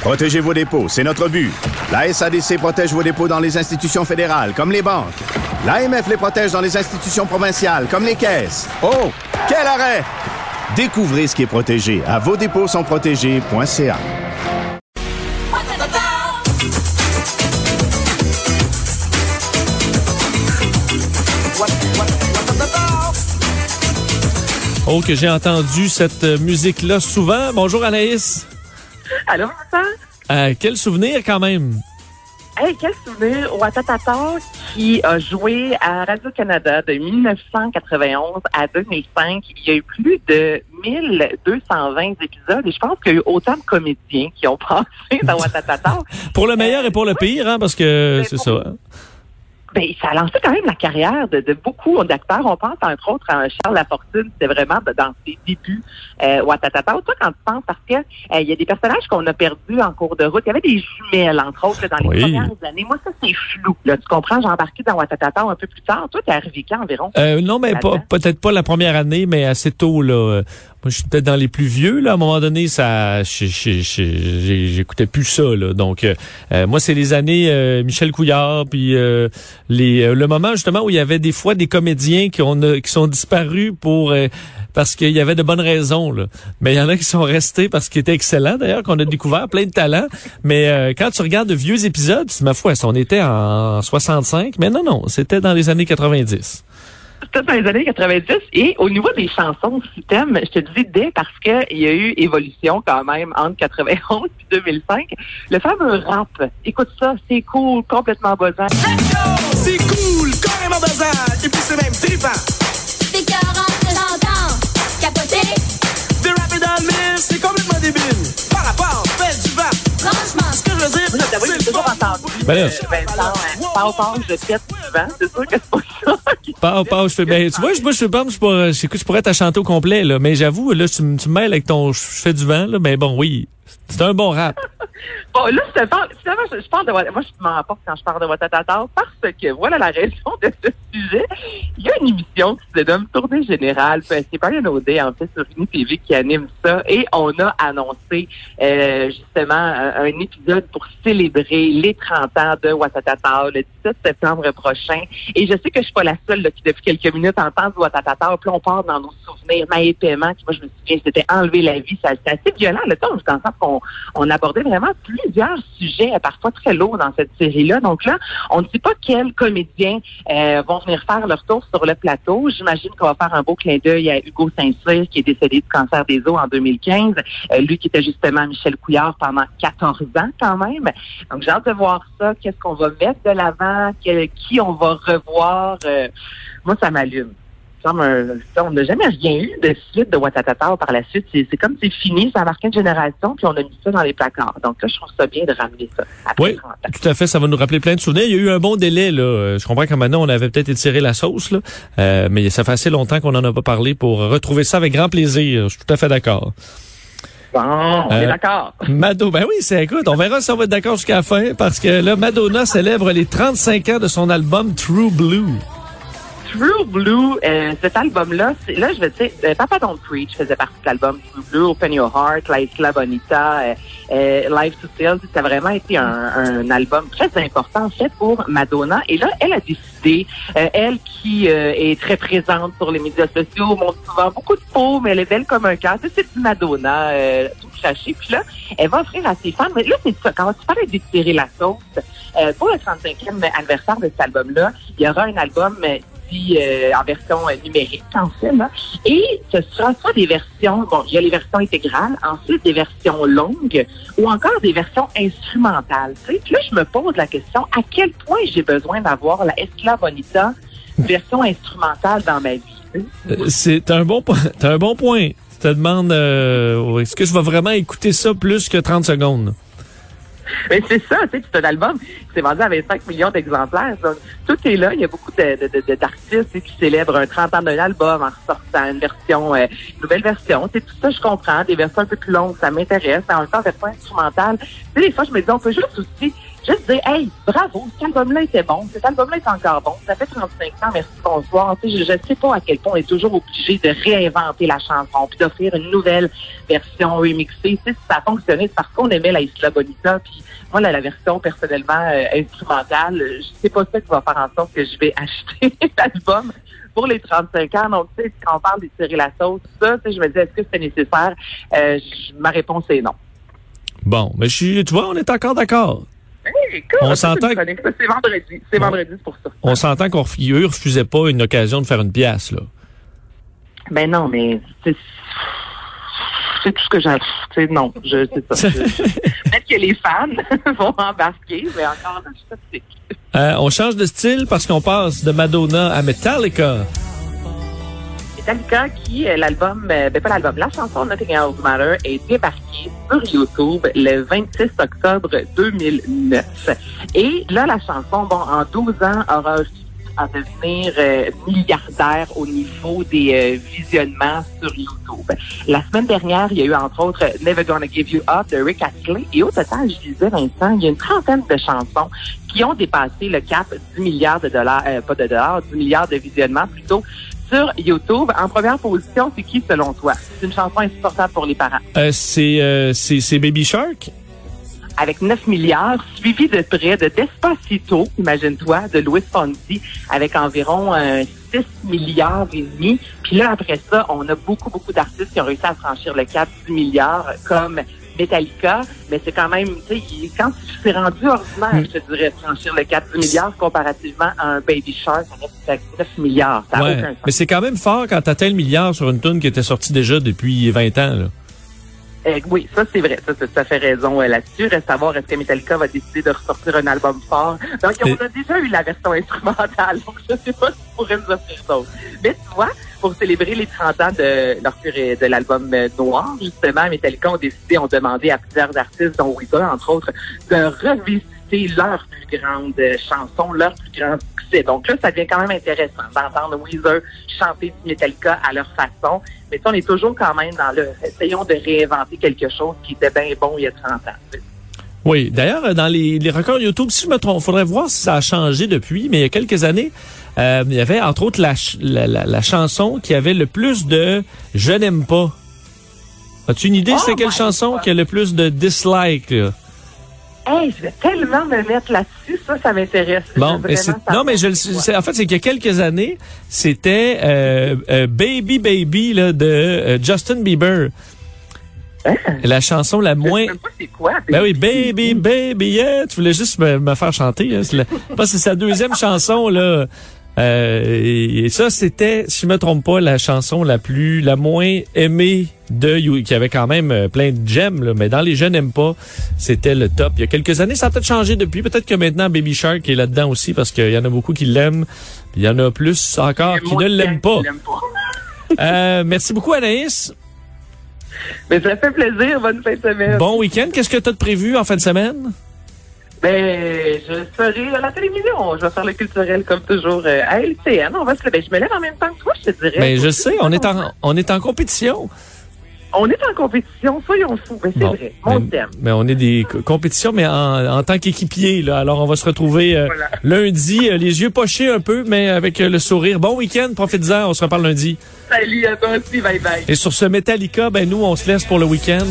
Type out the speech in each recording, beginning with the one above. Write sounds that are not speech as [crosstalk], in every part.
Protégez vos dépôts, c'est notre but. La SADC protège vos dépôts dans les institutions fédérales, comme les banques. L'AMF les protège dans les institutions provinciales, comme les caisses. Oh, quel arrêt! Découvrez ce qui est protégé à vos dépôts sont protégés.ca. Oh, que j'ai entendu cette euh, musique-là souvent. Bonjour Anaïs. [laughs] Allô, Vincent? Euh, quel souvenir quand même? Hey, quel souvenir! Ouattatata qui a joué à Radio-Canada de 1991 à 2005. Il y a eu plus de 1220 épisodes et je pense qu'il y a eu autant de comédiens qui ont [laughs] passé dans Ouattatata. Pour le meilleur et pour le pire, hein, parce que c'est ça. hein. Ben, ça a lancé quand même la carrière de, de beaucoup d'acteurs. On pense entre autres à Charles Lafortune, c'était vraiment dans ses débuts euh. Toi, quand tu penses, parce que euh, il y a des personnages qu'on a perdus en cours de route. Il y avait des jumelles, entre autres, là, dans les Oui. premières années. Moi, ça, c'est flou. Là, tu comprends? J'ai embarqué dans Ouattatata un peu plus tard. Toi, t'es arrivé quand environ? Euh, non, mais peut-être pas la première année, mais assez tôt là. Moi, je suis peut-être dans les plus vieux là. À un moment donné, ça, j'écoutais plus ça là. Donc, euh, euh, moi, c'est les années euh, Michel Couillard, puis euh, les, euh, le moment justement où il y avait des fois des comédiens qui ont qui sont disparus pour euh, parce qu'il y avait de bonnes raisons là. Mais il y en a qui sont restés parce qu'ils étaient excellents d'ailleurs, qu'on a découvert plein de talents. Mais quand tu regardes de vieux épisodes, ma foi, on était en 65, mais non, non, c'était dans les années 90. C'était dans les années 90. Et au niveau des chansons, système, je te dis dès parce qu'il y a eu évolution quand même entre 91 et 2005. Le fameux rap, écoute ça, c'est cool, complètement buzzant. C'est cool, carrément bazar, et puis c'est même trippant. T'es 40 j'entends. Capoter, De rapper dans le mille, c'est complètement débile. Par rapport, fais du vent. franchement. Ce que je veux dire, Moi, j'avoue, j'ai c'est toujours entendu. Ben là. euh, Vincent, hein, Pau, pau, je pète du vent. Pas, pas, je fais, ben, tu vois, je- moi, je je, pourrais- je, je pourrais t'en chanter au complet, là. Mais j'avoue, là, tu, me- tu me mêles avec ton, je fais du vent, là. Mais bon, oui. C'est un bon rap. [laughs] Bon, là, je te parle, finalement, je, je parle de Moi, je m'emporte quand je parle de Watatata parce que voilà la raison de ce sujet. Il y a une émission qui se nomme Tournée Générale. C'est Brian Audet, en fait, sur Uni TV qui anime ça. Et on a annoncé, euh, justement, un, épisode pour célébrer les 30 ans de Watatata le 17 septembre prochain. Et je sais que je suis pas la seule qui, depuis quelques minutes, entend du Watatata. Puis on part dans nos souvenirs. Maë Paiement, moi, je me souviens, c'était enlever la vie. C'était assez violent, le temps, le sens qu'on on abordait vraiment plusieurs sujets, euh, parfois très lourds dans cette série-là. Donc là, on ne sait pas quels comédiens euh, vont venir faire leur tour sur le plateau. J'imagine qu'on va faire un beau clin d'œil à Hugo Saint-Cyr, qui est décédé du cancer des os en 2015. Euh, lui qui était justement Michel Couillard pendant 14 ans quand même. Donc j'ai hâte de voir ça. Qu'est-ce qu'on va mettre de l'avant? Qui on va revoir? Euh, moi, ça m'allume. Un- on n'a jamais rien eu de suite de Watatata par la suite. C'est comme c'est fini, ça a marqué une génération, puis on a mis ça dans les placards. Donc là, je trouve ça bien de ramener ça après Oui, 30 ans. tout à fait. Ça va nous rappeler plein de souvenirs. Il y a eu un bon délai, là. Euh, Je comprends qu'à maintenant, on avait peut-être étiré la sauce, là. Euh, mais ça fait assez longtemps qu'on n'en a pas parlé pour retrouver ça avec grand plaisir. Je suis tout à fait d'accord. Bon, on est Euh, d'accord. [laughs] Mado, ben oui, c'est, écoute, on verra si on va être d'accord jusqu'à la fin, parce que là, Madonna célèbre les 35 ans de son album True Blue. True Blue, euh, cet album-là, là, je vais dire, euh, Papa Don't Preach faisait partie de l'album True Blue, Open Your Heart, La Isla Bonita, euh, to Sales. Ça a vraiment été un, album très important, fait pour Madonna. Et là, elle a décidé, elle qui est très présente sur les médias sociaux, montre souvent beaucoup de peau, mais elle est belle comme un cœur. C'est du Madonna, tout craché. Puis là, elle va offrir à ses fans, mais là, c'est ça, quand tu parles d'étirer la sauce, pour le 35e anniversaire de cet album-là, il y aura un album euh, en version euh, numérique, en fait. Et ce sera soit des versions, bon, il y a les versions intégrales, ensuite des versions longues ou encore des versions instrumentales. Là, je me pose la question, à quel point j'ai besoin d'avoir la Escla Bonita version instrumentale dans ma vie? Euh, C'est un bon, po- t'as un bon point. Tu te demandes, euh, est-ce que je vais vraiment écouter ça plus que 30 secondes? [laughs] Mais c'est ça, tu sais, c'est un album qui s'est vendu à 25 millions d'exemplaires. Tout est là. Il y a beaucoup de, de- de- d'artistes qui célèbrent un 30 ans d'un album en ressortant une version, euh, une nouvelle version. Sais, tout ça, je comprends. Des versions un peu plus longues, ça m'intéresse. En même temps, version instrumentale. Tu sais, des fois, je me dis, on peut juste aussi juste dire, hey, bravo, cet album-là était bon, cet album-là est encore bon, ça fait 35 ans, merci, bonsoir. Tu sais, je, je sais pas à quel point on est toujours obligé de réinventer la chanson, puis d'offrir une nouvelle version remixée. Tu sais, si ça a fonctionné, c'est parce qu'on aimait la Isla Bonita, puis moi, là, la version personnellement euh, instrumentale, je sais pas ça qui va faire en sorte que je vais [laughs] acheter l'album pour les 35 ans. Donc, tu sais, quand on parle de tirer la sauce, ça, tu sais, je me dis, est-ce que c'est nécessaire? Euh, ma réponse est non. Bon, mais je suis, tu vois, on est encore d'accord. On s'entend que- chronique. Ça, C'est vendredi. C'est Bon. vendredi, c'est pour ça. On s'entend qu'on ref- eux refusaient pas une occasion de faire une pièce, là. Ben non, mais c'est tout ce que j'ai. Sais, non, je c'est [laughs] ça. Peut-être que les fans [laughs] vont embarquer, mais encore là, je suis. Euh, on change de style parce qu'on passe de Madonna à Metallica. Metallica qui, l'album, euh, ben pas l'album, la chanson Nothing Else Matter est débarquée sur YouTube le 26 octobre 2009. Et là, la chanson, bon, en 12 ans, aura à devenir euh, milliardaire au niveau des euh, visionnements sur YouTube. La semaine dernière, il y a eu entre autres Never Gonna Give You Up de Rick Astley. Et au total, je disais, Vincent, il y a une trentaine de chansons qui ont dépassé le cap 10 milliards de dollars, euh, pas de dollars, 10 milliards de visionnements plutôt sur YouTube. En première position, c'est qui selon toi? C'est une chanson insupportable pour les parents. Euh, c'est, euh, c'est, c'est Baby Shark? Avec 9 milliards, suivi de près de Despacito, imagine-toi, de Louis Fonsi, avec environ euh, 6 milliards et demi. Puis là, après ça, on a beaucoup, beaucoup d'artistes qui ont réussi à franchir le cap 10 milliards, comme Metallica, mais c'est quand même, tu sais, quand c'est rendu ordinaire, je te dirais, franchir le cap 10 milliards comparativement à un Baby Shark, ça reste avec 9 milliards. Ça Ouais. aucun sens. Mais c'est quand même fort quand t'atteins le milliard sur une tune qui était sortie déjà depuis 20 ans, là. Euh, oui, ça c'est vrai. Ça, ça, ça fait raison euh, là-dessus. Reste à voir est-ce que Metallica va décider de ressortir un album fort? Donc, on a déjà eu la version instrumentale. Donc, je sais pas si pourrait nous offrir d'autres. Mais tu vois, pour célébrer les 30 ans de leur l'album Noir, justement, Metallica ont décidé, ont demandé à plusieurs artistes, dont Weezer, entre autres, de revisiter leurs plus grandes euh, chansons, leurs plus grands succès. Donc là, ça devient quand même intéressant d'entendre Weezer chanter du Metallica à leur façon. Mais on est toujours quand même dans le essayons de réinventer quelque chose qui était bien bon il y a 30 ans. Oui. D'ailleurs, dans les, les records YouTube, si je me trompe, faudrait voir si ça a changé depuis, mais il y a quelques années, euh, il y avait entre autres la, ch- la, la- la chanson qui avait le plus de Je n'aime pas. As-tu une idée Oh c'est quelle chanson God. qui a le plus de dislikes? là? Hey, je vais tellement me mettre là-dessus, ça, ça m'intéresse. Bon, mais non, mais je le en fait, c'est qu'il y a quelques années, c'était euh, euh, Baby Baby là, de Justin Bieber. Hein? La chanson la Je moins... sais même pas c'est quoi. Ben oui, baby, baby, yeah. Tu voulais juste me, me faire chanter. Hein. La- je que c'est sa deuxième chanson, là. Euh, et, et ça, c'était, si je me trompe pas, la chanson la plus, la moins aimée de You, qui avait quand même euh, plein de gemmes, là, mais dans les jeunes n'aiment pas, c'était le top. Il y a quelques années, ça a peut-être changé depuis. Peut-être que maintenant Baby Shark est là-dedans aussi parce qu'il y en a beaucoup qui l'aiment. Il y en a plus encore qui ne l'aiment pas. je pas. Euh, merci beaucoup Anaïs. Mais ça fait plaisir. Bonne fin de semaine. Bon week-end. Qu'est-ce que tu as de prévu en fin de semaine? Ben, je serai à la télévision. Je vais faire le culturel comme toujours euh, à LCN. On va se... ben, je me lève en même temps que toi, je te dirais. Ben, je sais, on est en, on est en compétition. On est en compétition, soyons fous. Ben, c'est Bon, vrai. Mon mais, thème. mais on est des co- compétitions, mais en, en tant qu'équipier. Là. Alors, on va se retrouver euh, Voilà. [laughs] lundi, euh, les yeux pochés un peu, mais avec euh, le sourire. Bon week-end, profitez-en, on se reparle lundi. Salut à toi aussi. Bye bye. Et sur ce Metallica, ben nous, on se laisse pour le week-end.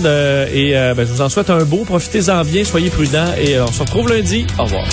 et ben, je vous en souhaite un beau. Profitez-en bien, soyez prudents. Et on se retrouve lundi. Au revoir.